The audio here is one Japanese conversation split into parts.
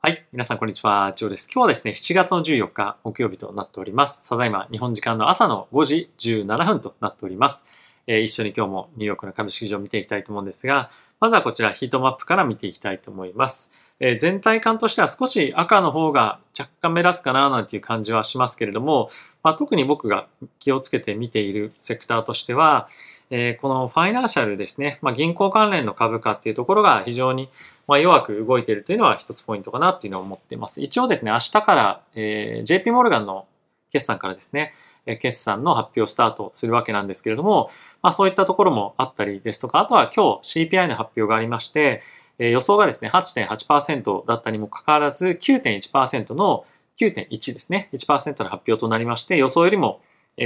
はい。皆さん、こんにちは。ジョーです。今日はですね、7月の14日、木曜日となっております。ただいま、日本時間の朝の5時17分となっております。えー、一緒に今日もニューヨークの株式市場を見ていきたいと思うんですが、まずはこちら、ヒートマップから見ていきたいと思います。えー、全体感としては少し赤の方が若干目立つかななんていう感じはしますけれども、まあ、特に僕が気をつけて見ているセクターとしては、えー、このファイナンシャルですね、まあ、銀行関連の株価っていうところが非常にま弱く動いているというのは一つポイントかなっていうのを思っています。一応ですね、明日から、えー、JP モルガンの決算からですね、決算の発表をスタートするわけなんですけれども、まあ、そういったところもあったりですとか、あとは今日 CPI の発表がありまして、予想がですね、8.8%だったにもかかわらず、9.1%の9.1ですね、1%の発表となりまして、予想よりも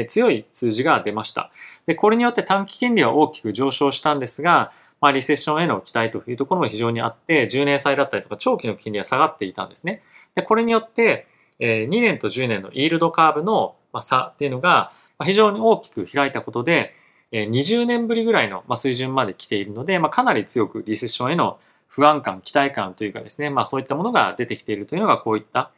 強い数字が出ました。で、これによって短期金利は大きく上昇したんですが、まあ、リセッションへの期待というところも非常にあって、10年債だったりとか長期の金利は下がっていたんですね。で、これによって、2年と10年のイールドカーブの差っていうのが非常に大きく開いたことで、20年ぶりぐらいの水準まで来ているので、まあ、かなり強くリセッションへの不安感、期待感というかですね、まあそういったものが出てきているというのがこういった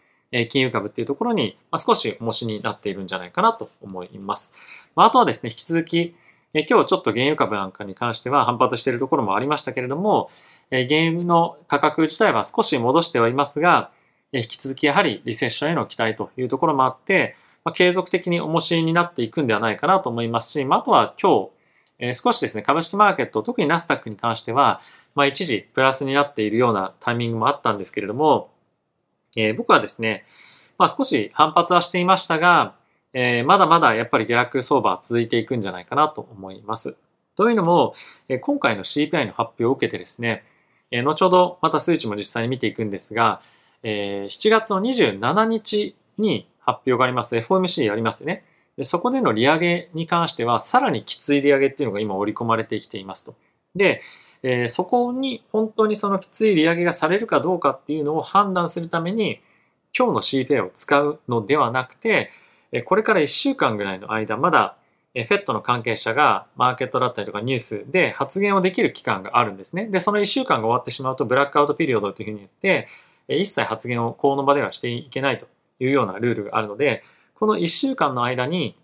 金融株っていうところに少し重しになっているんじゃないかなと思います。まあ、とはですね、引き続き今日ちょっと原油株なんかに関しては反発しているところもありましたけれども、原油の価格自体は少し戻してはいますが、引き続きやはりリセッションへの期待というところもあって、まあ、継続的に重しになっていくんではないかなと思いますし、まあ、あとは今日、えー、少しですね、株式マーケット、特にナスダックに関しては、まあ、一時プラスになっているようなタイミングもあったんですけれども、えー、僕はですね、まあ、少し反発はしていましたが、えー、まだまだやっぱり下落相場は続いていくんじゃないかなと思います。というのも、えー、今回の CPI の発表を受けてですね、えー、後ほどまた数値も実際に見ていくんですが、えー、7月の27日に発表があります FOMC ありますよね。でそこでの利上げに関しては、さらにきつい利上げっていうのが今織り込まれてきていますと。で、えー、そこに本当にそのきつい利上げがされるかどうかっていうのを判断するために、今日の CPI を使うのではなくて、これから1週間ぐらいの間、まだ FED の関係者がマーケットだったりとかニュースで発言をできる期間があるんですね。で、その1週間が終わってしまうとブラックアウトピリオドというふうに言って、一切発言をこの場ではしていけないというようなルールがあるので、この1週間の間に、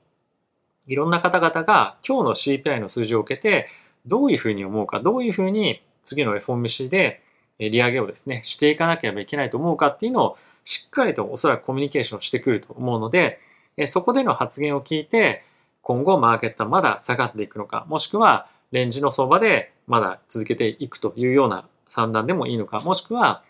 いろんな方々が今日の CPI の数字を受けて、どういうふうに思うか、どういうふうに次の FOMC で利上げをですね、していかなければいけないと思うかっていうのをしっかりとおそらくコミュニケーションしてくると思うので、そこでの発言を聞いて、今後マーケットはまだ下がっていくのか、もしくはレンジの相場でまだ続けていくというような算段でもいいのか、もしくは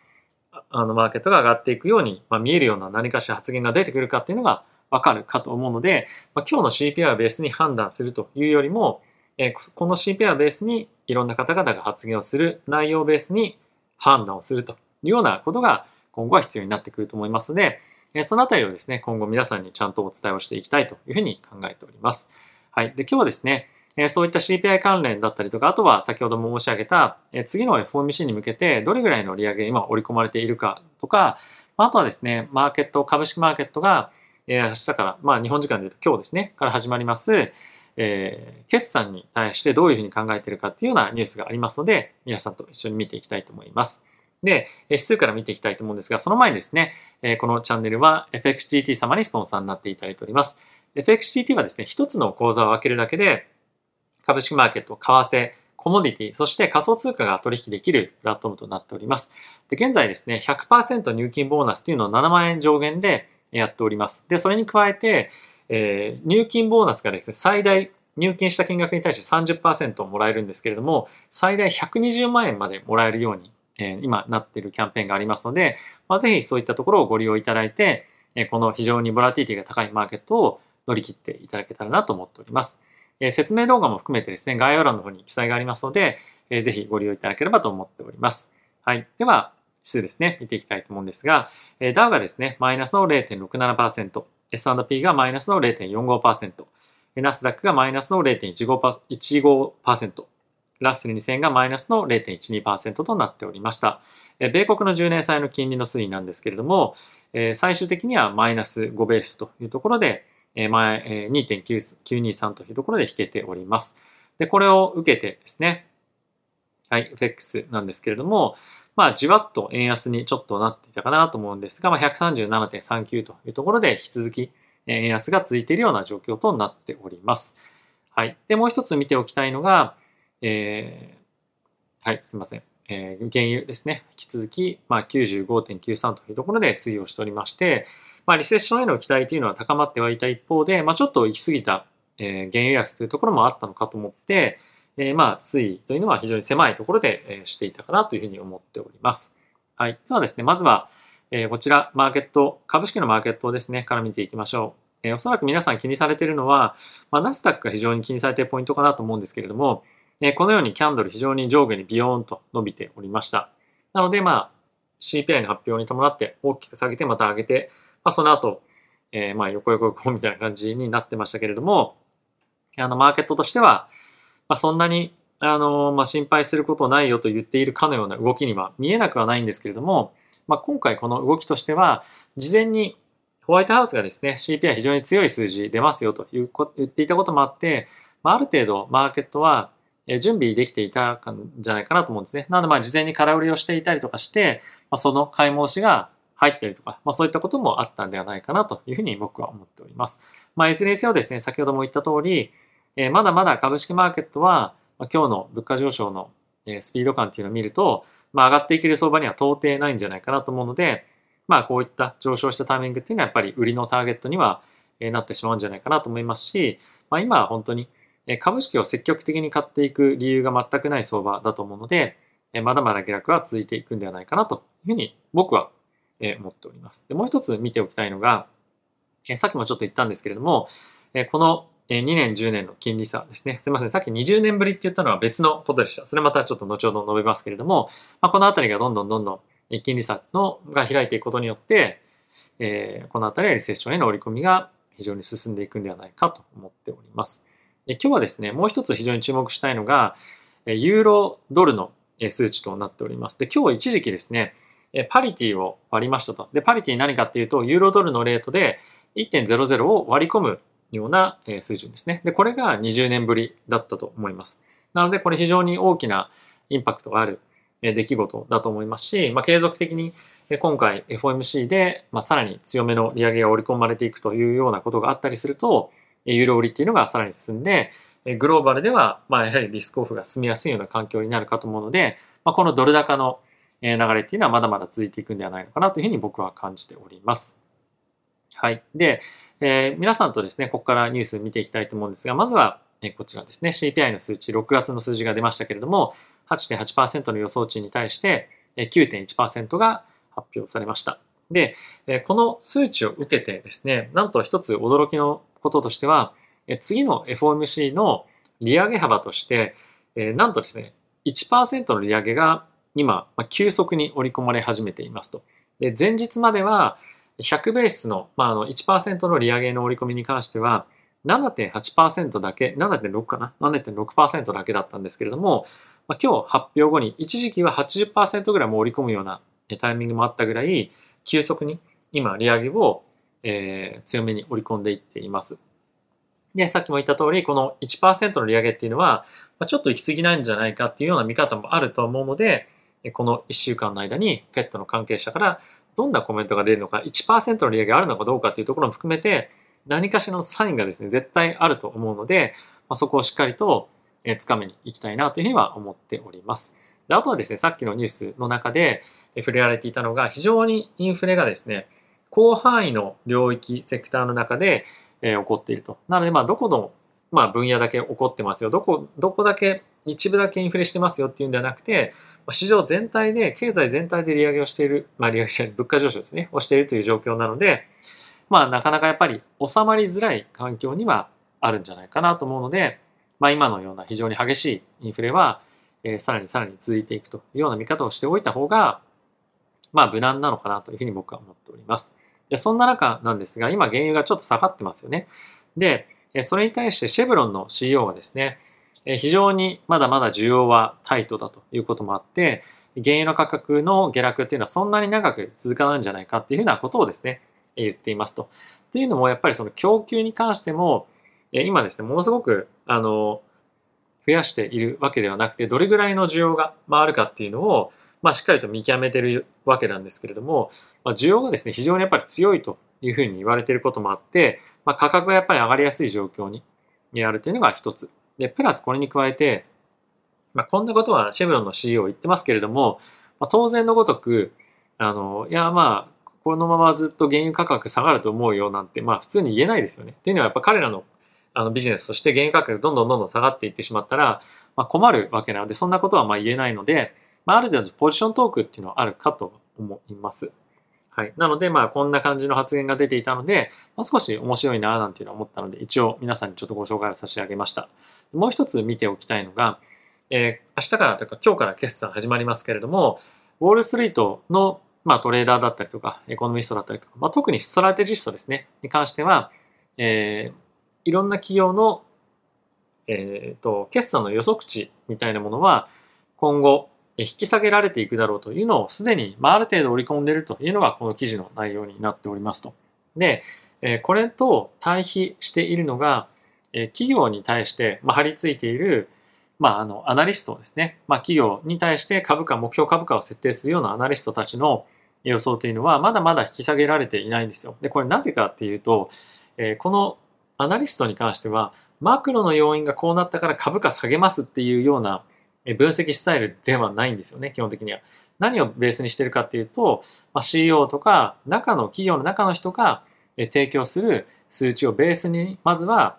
あのマーケットが上がっていくように、まあ、見えるような何かしら発言が出てくるかっていうのがわかるかと思うので、まあ、今日の CPI をベースに判断するというよりも、えこの CPI をベースにいろんな方々が発言をする内容をベースに判断をするというようなことが今後は必要になってくると思いますので、えそのあたりをですね、今後皆さんにちゃんとお伝えをしていきたいというふうに考えております。はい。で、今日はですね、えそういった CPI 関連だったりとか、あとは先ほども申し上げた、え次の FOMC に向けてどれぐらいの利上げ今織り込まれているかとか、あとはですね、マーケット、株式マーケットが、え明日から、まあ日本時間で言うと今日ですね、から始まります、えー、決算に対してどういうふうに考えているかっていうようなニュースがありますので、皆さんと一緒に見ていきたいと思います。で、指数から見ていきたいと思うんですが、その前にですね、このチャンネルは FXGT 様にスポンサーになっていただいております。FXGT はですね、一つの口座を分けるだけで、株式マーケット、為替、コモディティ、そして仮想通貨が取引できるプラットフォームとなっております。で現在ですね、100%入金ボーナスというのを7万円上限でやっております。で、それに加えて、えー、入金ボーナスがですね、最大入金した金額に対して30%をもらえるんですけれども、最大120万円までもらえるようにえ今なっているキャンペーンがありますので、まあ、ぜひそういったところをご利用いただいて、えこの非常にボラティティが高いマーケットを乗り切っていただけたらなと思っております。え説明動画も含めてですね、概要欄の方に記載がありますので、えぜひご利用いただければと思っております。はい。では、指数ですね、見ていきたいと思うんですが、えダウがですね、マイナスの0.67%、S&P がマイナスの0.45%、ナスダックがマイナスの0.15%、ラッセル2000がマイナスの0.12%となっておりました。米国の10年債の金利の推移なんですけれども、最終的にはマイナス5ベースというところで、前2.923というところで引けております。で、これを受けてですね、はい、FX なんですけれども、まあ、じわっと円安にちょっとなっていたかなと思うんですが、まあ、137.39というところで引き続き円安が続いているような状況となっております。はい。で、もう一つ見ておきたいのが、えー、はい、すみません。え、原油ですね。引き続き、まあ、95.93というところで推移をしておりまして、まあ、リセッションへの期待というのは高まってはいた一方で、まあ、ちょっと行き過ぎた、え、原油安というところもあったのかと思って、えー、まあ、推移というのは非常に狭いところで、え、していたかなというふうに思っております。はい。ではですね、まずは、え、こちら、マーケット、株式のマーケットですね、から見ていきましょう。えー、おそらく皆さん気にされているのは、まあ、ナスダックが非常に気にされているポイントかなと思うんですけれども、え、このようにキャンドル非常に上下にビヨーンと伸びておりました。なので、まあ、CPI の発表に伴って大きく下げてまた上げて、まあ、その後、えー、まあ横横横みたいな感じになってましたけれども、あの、マーケットとしては、まあ、そんなに、あの、まあ、心配することないよと言っているかのような動きには見えなくはないんですけれども、まあ、今回この動きとしては、事前にホワイトハウスがですね、CPI 非常に強い数字出ますよという言っていたこともあって、まあ、ある程度マーケットは準備できていたんじゃないかなと思うんですね。なので、ま、事前に空売りをしていたりとかして、ま、その買い戻しが入ったりとか、ま、そういったこともあったんではないかなというふうに僕は思っております。まあ、いずれにせよですね、先ほども言った通り、え、まだまだ株式マーケットは、ま、今日の物価上昇の、スピード感っていうのを見ると、まあ、上がっていける相場には到底ないんじゃないかなと思うので、まあ、こういった上昇したタイミングっていうのはやっぱり売りのターゲットにはなってしまうんじゃないかなと思いますし、まあ、今は本当に株式を積極的に買っていく理由が全くない相場だと思うので、まだまだ下落は続いていくんではないかなというふうに僕は思っております。でもう一つ見ておきたいのが、さっきもちょっと言ったんですけれども、この2年、10年の金利差ですね。すいません。さっき20年ぶりって言ったのは別のことでした。それまたちょっと後ほど述べますけれども、まあ、このあたりがどんどんどんどん金利差のが開いていくことによって、えー、このあたりはリセッションへの織り込みが非常に進んでいくんではないかと思っております。で今日はですね、もう一つ非常に注目したいのが、ユーロドルの数値となっております。で、今日一時期ですね、パリティを割りましたと。で、パリティ何かっていうと、ユーロドルのレートで1.00を割り込むような水準ですね。で、これが20年ぶりだったと思います。なので、これ非常に大きなインパクトがある出来事だと思いますし、まあ、継続的に今回 FOMC で、まあ、さらに強めの利上げが織り込まれていくというようなことがあったりすると、ユーロ売りっていうのがさらに進んで、グローバルでは、まあ、やはりリスクオフが進みやすいような環境になるかと思うので、まあ、このドル高の流れっていうのはまだまだ続いていくんではないのかなというふうに僕は感じております。はい。で、えー、皆さんとですね、ここからニュース見ていきたいと思うんですが、まずは、えこちらですね、CPI の数値、6月の数字が出ましたけれども、8.8%の予想値に対して9.1%が発表されました。で、この数値を受けてですね、なんと一つ驚きのこととしては、次の FOMC の利上げ幅として、なんとですね、1%の利上げが今、急速に織り込まれ始めていますと。で前日までは100ベースの,、まあ、あの1%の利上げの織り込みに関しては7.8%だけ、7.6かな ?7.6% だけだったんですけれども、まあ、今日発表後に一時期は80%ぐらいも織り込むようなタイミングもあったぐらい、急速に今利上げを、えー、強めに織り込んでいっています。で、さっきも言った通り、この1%の利上げっていうのは、まあ、ちょっと行き過ぎないんじゃないかっていうような見方もあると思うので、この1週間の間にペットの関係者からどんなコメントが出るのか、1%の利上げがあるのかどうかっていうところも含めて、何かしらのサインがですね、絶対あると思うので、まあ、そこをしっかりとつかめに行きたいなというふうには思っております。であとはですね、さっきのニュースの中で触れられていたのが、非常にインフレがですね、広範囲の領域、セクターの中で、えー、起こっていると。なので、まあ、どこの、まあ、分野だけ起こってますよ。どこ、どこだけ、一部だけインフレしてますよっていうんではなくて、市場全体で、経済全体で利上げをしている、まあ、利上げじゃ物価上昇ですね、をしているという状況なので、まあ、なかなかやっぱり収まりづらい環境にはあるんじゃないかなと思うので、まあ、今のような非常に激しいインフレは、えー、さらにさらに続いていくというような見方をしておいた方が、まあ、無難なのかなというふうに僕は思っております。でそんな中なんですが、今原油がちょっと下がってますよね。で、それに対してシェブロンの CEO はですね、非常にまだまだ需要はタイトだということもあって、原油の価格の下落っていうのはそんなに長く続かないんじゃないかっていうふうなことをですね、言っていますと。というのもやっぱりその供給に関しても、今ですね、ものすごくあの増やしているわけではなくて、どれぐらいの需要があるかっていうのを、まあ、しっかりと見極めてるわけなんですけれども、まあ、需要がですね、非常にやっぱり強いというふうに言われていることもあって、まあ、価格がやっぱり上がりやすい状況にあるというのが一つ。で、プラスこれに加えて、まあ、こんなことはシェブロンの CEO 言ってますけれども、まあ、当然のごとく、あの、いや、まあ、このままずっと原油価格下がると思うよなんて、まあ普通に言えないですよね。っていうのはやっぱ彼らのあのビジネスとして原油価格がどんどんどんどん下がっていってしまったら、まあ、困るわけなので、そんなことはまあ言えないので、まあ、ある程度ポジショントークっていうのはあるかと思います。はい。なので、まあ、こんな感じの発言が出ていたので、まあ、少し面白いななんていうのは思ったので、一応皆さんにちょっとご紹介を差し上げました。もう一つ見ておきたいのが、えー、明日からというか今日から決算始まりますけれども、ウォールストリートの、まあ、トレーダーだったりとか、エコノミストだったりとか、まあ、特にストラテジストですね、に関しては、えー、いろんな企業の、えーと、決算の予測値みたいなものは、今後、引き下げられていくだろうというのをすでに、まあ、る程度織り込んでいるというのがこの記事の内容になっておりますと。で、これと対比しているのが、企業に対して、ま、張り付いている、まあ、あのアナリストですね、まあ、企業に対して株価、目標株価を設定するようなアナリストたちの予想というのは、まだまだ引き下げられていないんですよ。で、これなぜかっていうと、このアナリストに関しては、マクロの要因がこうなったから株価下げますっていうような分析スタイルではないんですよね、基本的には。何をベースにしてるかっていうと、ま、CEO とか中の企業の中の人が提供する数値をベースにまずは、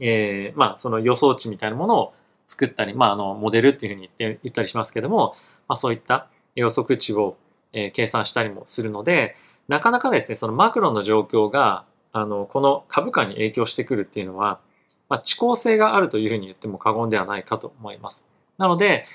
えー、まあその予想値みたいなものを作ったり、まあ、あのモデルっていうふうに言って言ったりしますけども、まあ、そういった予測値を、え計算したりもするのでなかなかですねそのマクロの状況があのこの株価に影響してくるっていうのは、まあ、遅効性があるというふうに言っても過言ではないかと思います。なので、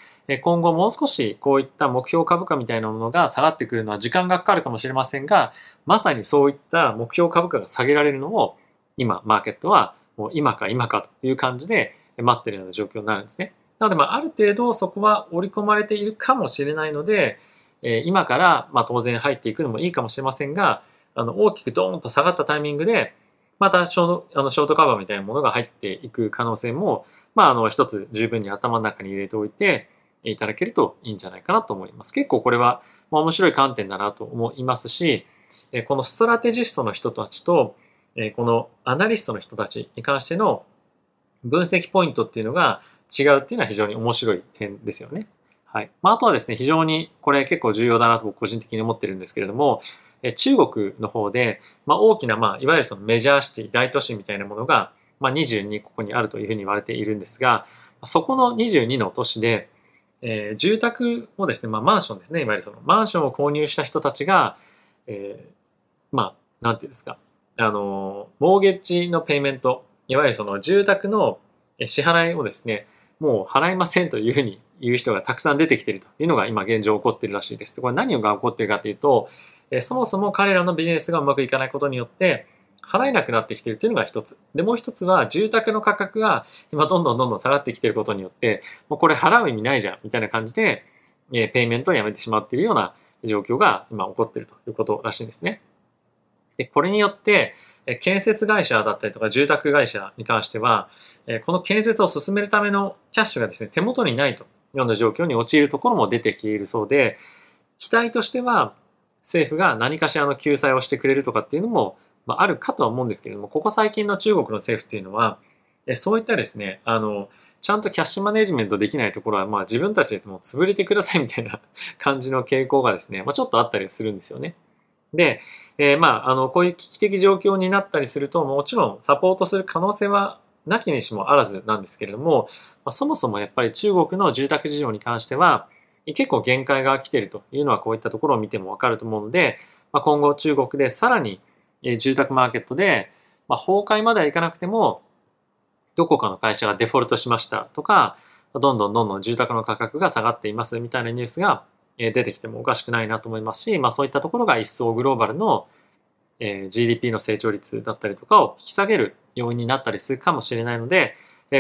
今後もう少しこういった目標株価みたいなものが下がってくるのは時間がかかるかもしれませんが、まさにそういった目標株価が下げられるのを今、マーケットはもう今か今かという感じで待ってるような状況になるんですね。なので、まあ、ある程度そこは織り込まれているかもしれないので、今からま当然入っていくのもいいかもしれませんが、あの大きくドーンと下がったタイミングで、またショあのショートカバーみたいなものが入っていく可能性も、まあ、あの一つ十分に頭の中に入れておいていただけるといいんじゃないかなと思います。結構これは面白い観点だなと思いますし、このストラテジストの人たちと、このアナリストの人たちに関しての分析ポイントっていうのが違うっていうのは非常に面白い点ですよね。はい。まあ、あとはですね、非常にこれ結構重要だなと僕個人的に思ってるんですけれども、中国の方で、まあ、大きな、まあ、いわゆるそのメジャーシティ、大都市みたいなものが、まあ、22ここにあるというふうに言われているんですが、そこの22の都市で、えー、住宅をですね、まあ、マンションですね、いわゆるそのマンションを購入した人たちが、えー、まあ、なんていうんですか、あの、モーゲッジのペイメント、いわゆるその住宅の支払いをですね、もう払いませんというふうに言う人がたくさん出てきているというのが今現状起こっているらしいです。これ何が起こっているかというと、そもそも彼らのビジネスがうまくいかないことによって、払えなくなってきているというのが一つ。で、もう一つは住宅の価格が今どんどんどんどん下がってきていることによって、もうこれ払う意味ないじゃんみたいな感じで、えペイメントをやめてしまっているような状況が今起こっているということらしいんですね。で、これによって、建設会社だったりとか住宅会社に関しては、この建設を進めるためのキャッシュがですね、手元にないというような状況に陥るところも出てきているそうで、期待としては、政府が何かしらの救済をしてくれるとかっていうのも、まあ、るかとは思うんですけれども、ここ最近の中国の政府っていうのは、そういったですね、あの、ちゃんとキャッシュマネジメントできないところは、まあ自分たちでも潰れてくださいみたいな 感じの傾向がですね、まあ、ちょっとあったりするんですよね。で、えー、まあ、あの、こういう危機的状況になったりすると、もちろんサポートする可能性はなきにしもあらずなんですけれども、まあ、そもそもやっぱり中国の住宅事情に関しては、結構限界が来ているというのはこういったところを見てもわかると思うので、まあ、今後中国でさらにえ住宅マーケットで、まあ、崩壊まではいかなくても、どこかの会社がデフォルトしましたとか、どんどんどんどん住宅の価格が下がっていますみたいなニュースが出てきてもおかしくないなと思いますし、まあ、そういったところが一層グローバルの GDP の成長率だったりとかを引き下げる要因になったりするかもしれないので、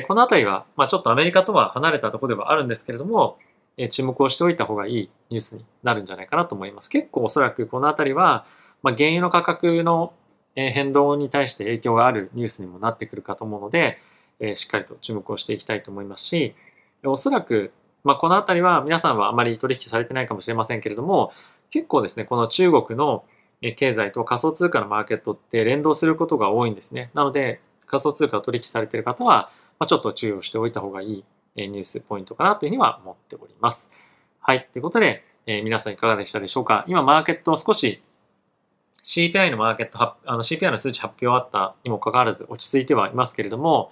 このあたりは、まあ、ちょっとアメリカとは離れたところではあるんですけれども、注目をしておいた方がいいニュースになるんじゃないかなと思います。結構おそらくこのあたりは、まあ、原油の価格の変動に対して影響があるニュースにもなってくるかと思うので、えしっかりと注目をしていきたいと思いますし、おそらく、まあ、このあたりは皆さんはあまり取引されてないかもしれませんけれども、結構ですね、この中国の経済と仮想通貨のマーケットって連動することが多いんですね。なので、仮想通貨を取引されている方は、ま、ちょっと注意をしておいた方がいいニュースポイントかなというふうには思っております。はい。ということで、え、皆さんいかがでしたでしょうか？今、マーケット少し CPI のマーケット、あの CPI の数値発表あったにもかかわらず落ち着いてはいますけれども、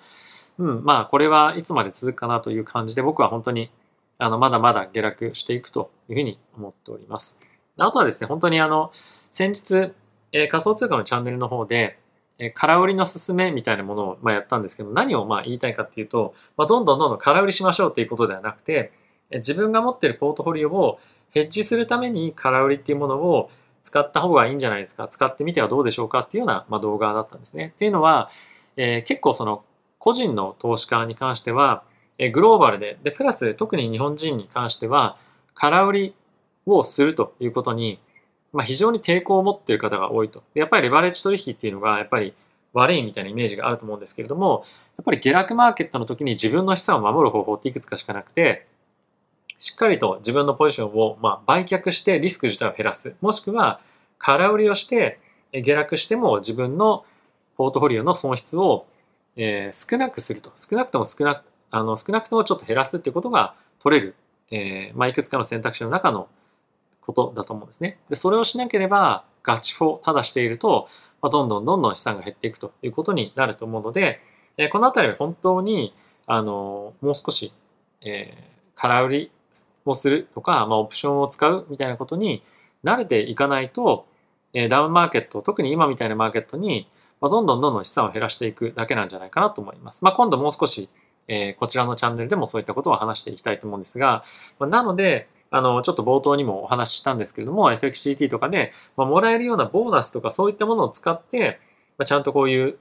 うん、まあ、これはいつまで続くかなという感じで、僕は本当に、あの、まだまだ下落していくというふうに思っております。あとはですね、本当にあの、先日、えー、仮想通貨のチャンネルの方で、えー、空売りの勧めみたいなものを、まあ、やったんですけど、何をまあ言いたいかっていうと、まあ、どんどんどんどん空売りしましょうっていうことではなくて、えー、自分が持っているポートフォリオをヘッジするために空売りっていうものを使った方がいいんじゃないですか、使ってみてはどうでしょうかっていうような、まあ、動画だったんですね。っていうのは、えー、結構その個人の投資家に関しては、えグローバルで、で、プラス特に日本人に関しては、空売りをするということに、まあ、非常に抵抗を持っている方が多いとで。やっぱりレバレッジ取引っていうのが、やっぱり悪いみたいなイメージがあると思うんですけれども、やっぱり下落マーケットの時に自分の資産を守る方法っていくつかしかなくて、しっかりと自分のポジションをまあ売却してリスク自体を減らす。もしくは、空売りをして下落しても自分のポートフォリオの損失をえー、少なくすると。少なくとも少なく、あの、少なくともちょっと減らすっていうことが取れる、えー、まあ、いくつかの選択肢の中のことだと思うんですね。で、それをしなければ、ガチフォー、ただしていると、まあ、どんどんどんどん資産が減っていくということになると思うので、えー、このあたりは本当に、あの、もう少し、え、空売りをするとか、まあ、オプションを使うみたいなことに慣れていかないと、えー、ダウンマーケット、特に今みたいなマーケットに、まあ、どんどんどんどん資産を減らしていくだけなんじゃないかなと思います。まあ、今度もう少し、えー、こちらのチャンネルでもそういったことを話していきたいと思うんですが、まあ、なので、あの、ちょっと冒頭にもお話ししたんですけれども、FXCT とかで、まあ、もらえるようなボーナスとかそういったものを使って、まあ、ちゃんとこういう、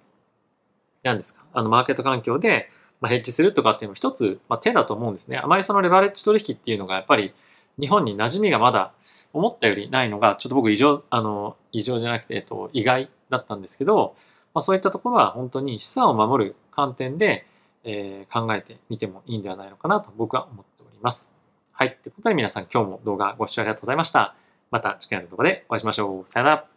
何ですか、あの、マーケット環境で、まあ、ヘッジするとかっていうのも一つ、まあ、手だと思うんですね。あまりそのレバレッジ取引っていうのがやっぱり日本に馴染みがまだ思ったよりないのが、ちょっと僕異常、あの、異常じゃなくて、えっと、意外だったんですけど、まあ、そういったところは本当に資産を守る観点で、えー、考えてみてもいいんではないのかなと僕は思っております。はい。ということで皆さん今日も動画ご視聴ありがとうございました。また次回の動画でお会いしましょう。さよなら。